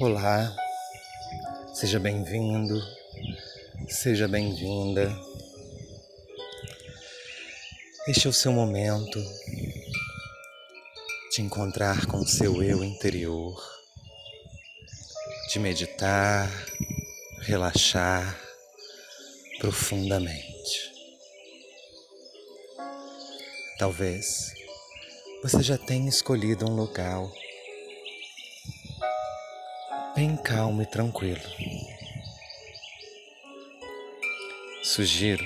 Olá, seja bem-vindo, seja bem-vinda. Este é o seu momento de encontrar com o seu eu interior, de meditar, relaxar profundamente. Talvez você já tenha escolhido um local bem calmo e tranquilo. Sugiro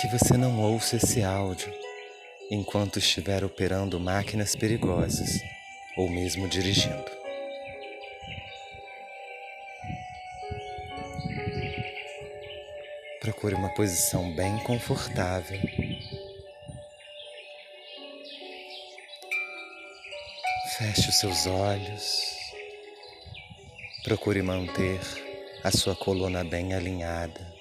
que você não ouça esse áudio enquanto estiver operando máquinas perigosas ou mesmo dirigindo. Procure uma posição bem confortável. Feche os seus olhos. Procure manter a sua coluna bem alinhada.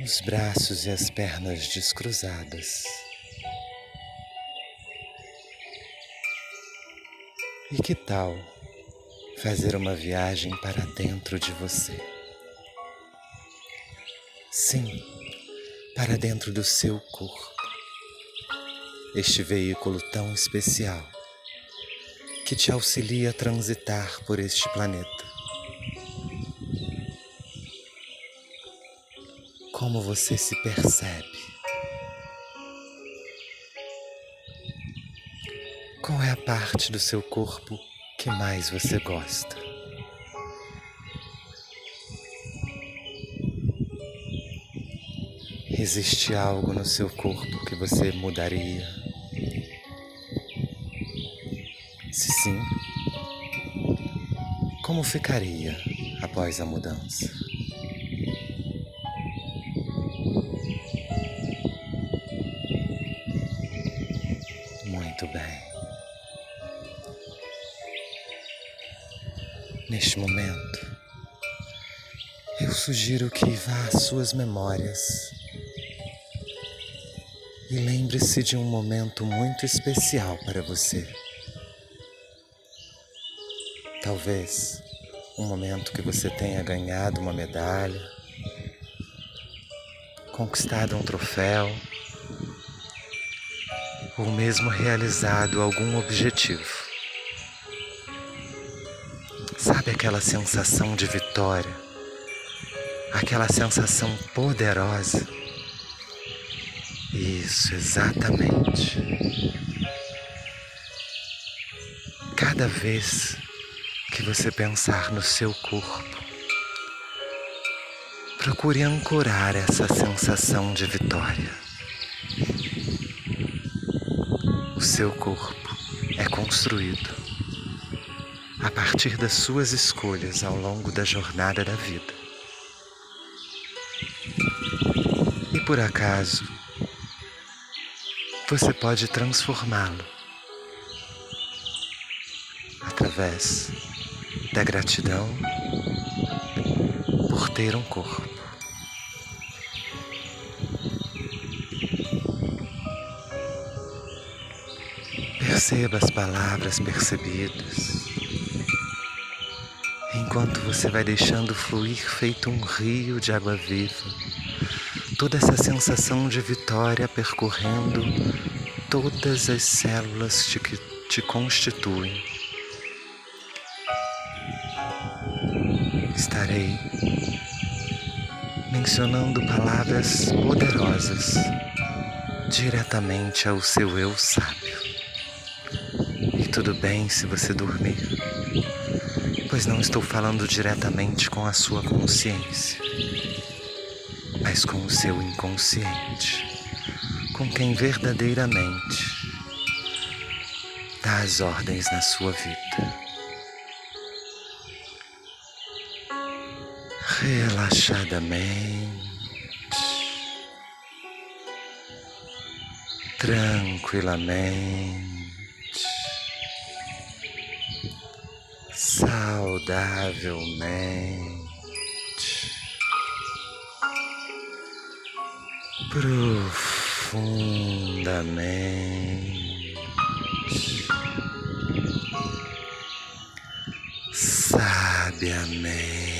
Os braços e as pernas descruzadas. E que tal fazer uma viagem para dentro de você? Sim, para dentro do seu corpo. Este veículo tão especial que te auxilia a transitar por este planeta. Como você se percebe? Qual é a parte do seu corpo que mais você gosta? Existe algo no seu corpo que você mudaria? Se sim, como ficaria após a mudança? Muito bem. Neste momento, eu sugiro que vá às suas memórias e lembre-se de um momento muito especial para você. Talvez um momento que você tenha ganhado uma medalha, conquistado um troféu, ou mesmo realizado algum objetivo. Sabe aquela sensação de vitória? Aquela sensação poderosa? Isso, exatamente. Cada vez que você pensar no seu corpo, procure ancorar essa sensação de vitória. O seu corpo é construído a partir das suas escolhas ao longo da jornada da vida. E por acaso, você pode transformá-lo através da gratidão por ter um corpo. Perceba as palavras percebidas, enquanto você vai deixando fluir feito um rio de água viva, toda essa sensação de vitória percorrendo todas as células que te constituem estarei mencionando palavras poderosas diretamente ao seu eu sábio. E tudo bem se você dormir, pois não estou falando diretamente com a sua consciência, mas com o seu inconsciente, com quem verdadeiramente dá as ordens na sua vida. Relaxadamente, tranquilamente, saudavelmente, profundamente. sábiamente,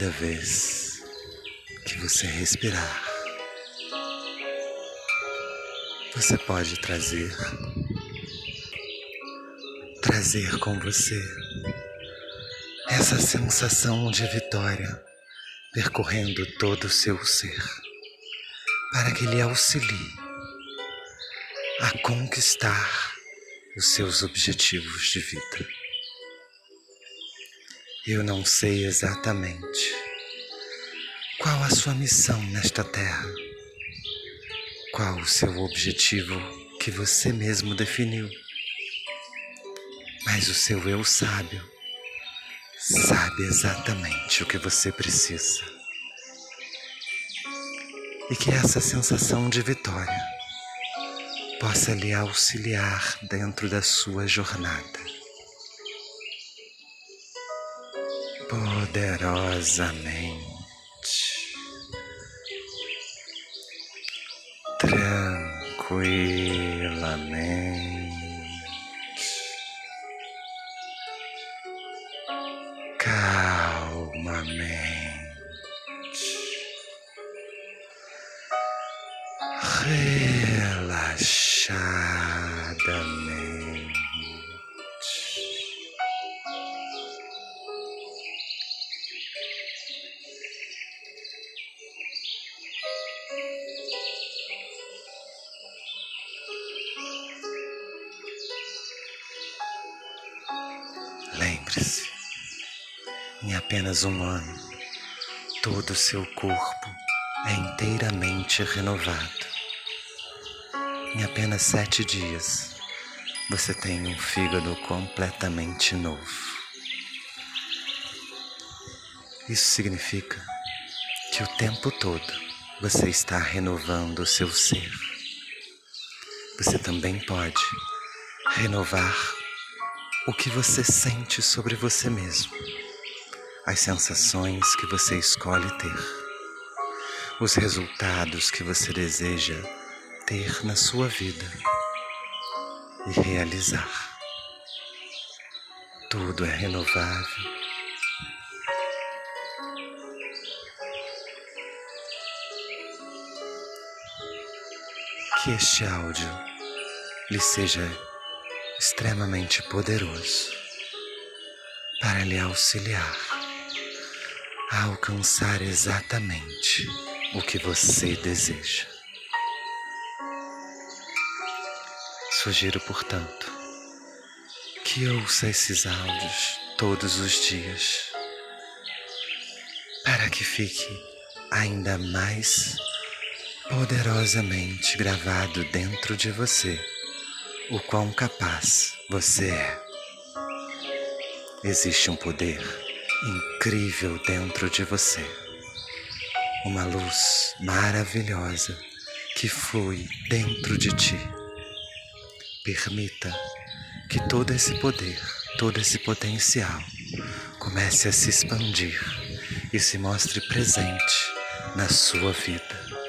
Cada vez que você respirar, você pode trazer, trazer com você essa sensação de vitória percorrendo todo o seu ser, para que lhe auxilie a conquistar os seus objetivos de vida. Eu não sei exatamente qual a sua missão nesta terra, qual o seu objetivo que você mesmo definiu. Mas o seu eu sábio sabe exatamente o que você precisa. E que essa sensação de vitória possa lhe auxiliar dentro da sua jornada. Poderosamente, tranquilamente, calmamente, relaxadamente. Lembre-se, em apenas um ano, todo o seu corpo é inteiramente renovado. Em apenas sete dias, você tem um fígado completamente novo. Isso significa que o tempo todo você está renovando o seu ser. Você também pode renovar o que você sente sobre você mesmo, as sensações que você escolhe ter, os resultados que você deseja ter na sua vida e realizar. Tudo é renovável. Que este áudio lhe seja extremamente poderoso para lhe auxiliar a alcançar exatamente o que você deseja. Sugiro, portanto, que ouça esses áudios todos os dias para que fique ainda mais poderosamente gravado dentro de você o quão capaz você é. Existe um poder incrível dentro de você, uma luz maravilhosa que flui dentro de ti. Permita que todo esse poder, todo esse potencial comece a se expandir e se mostre presente na sua vida.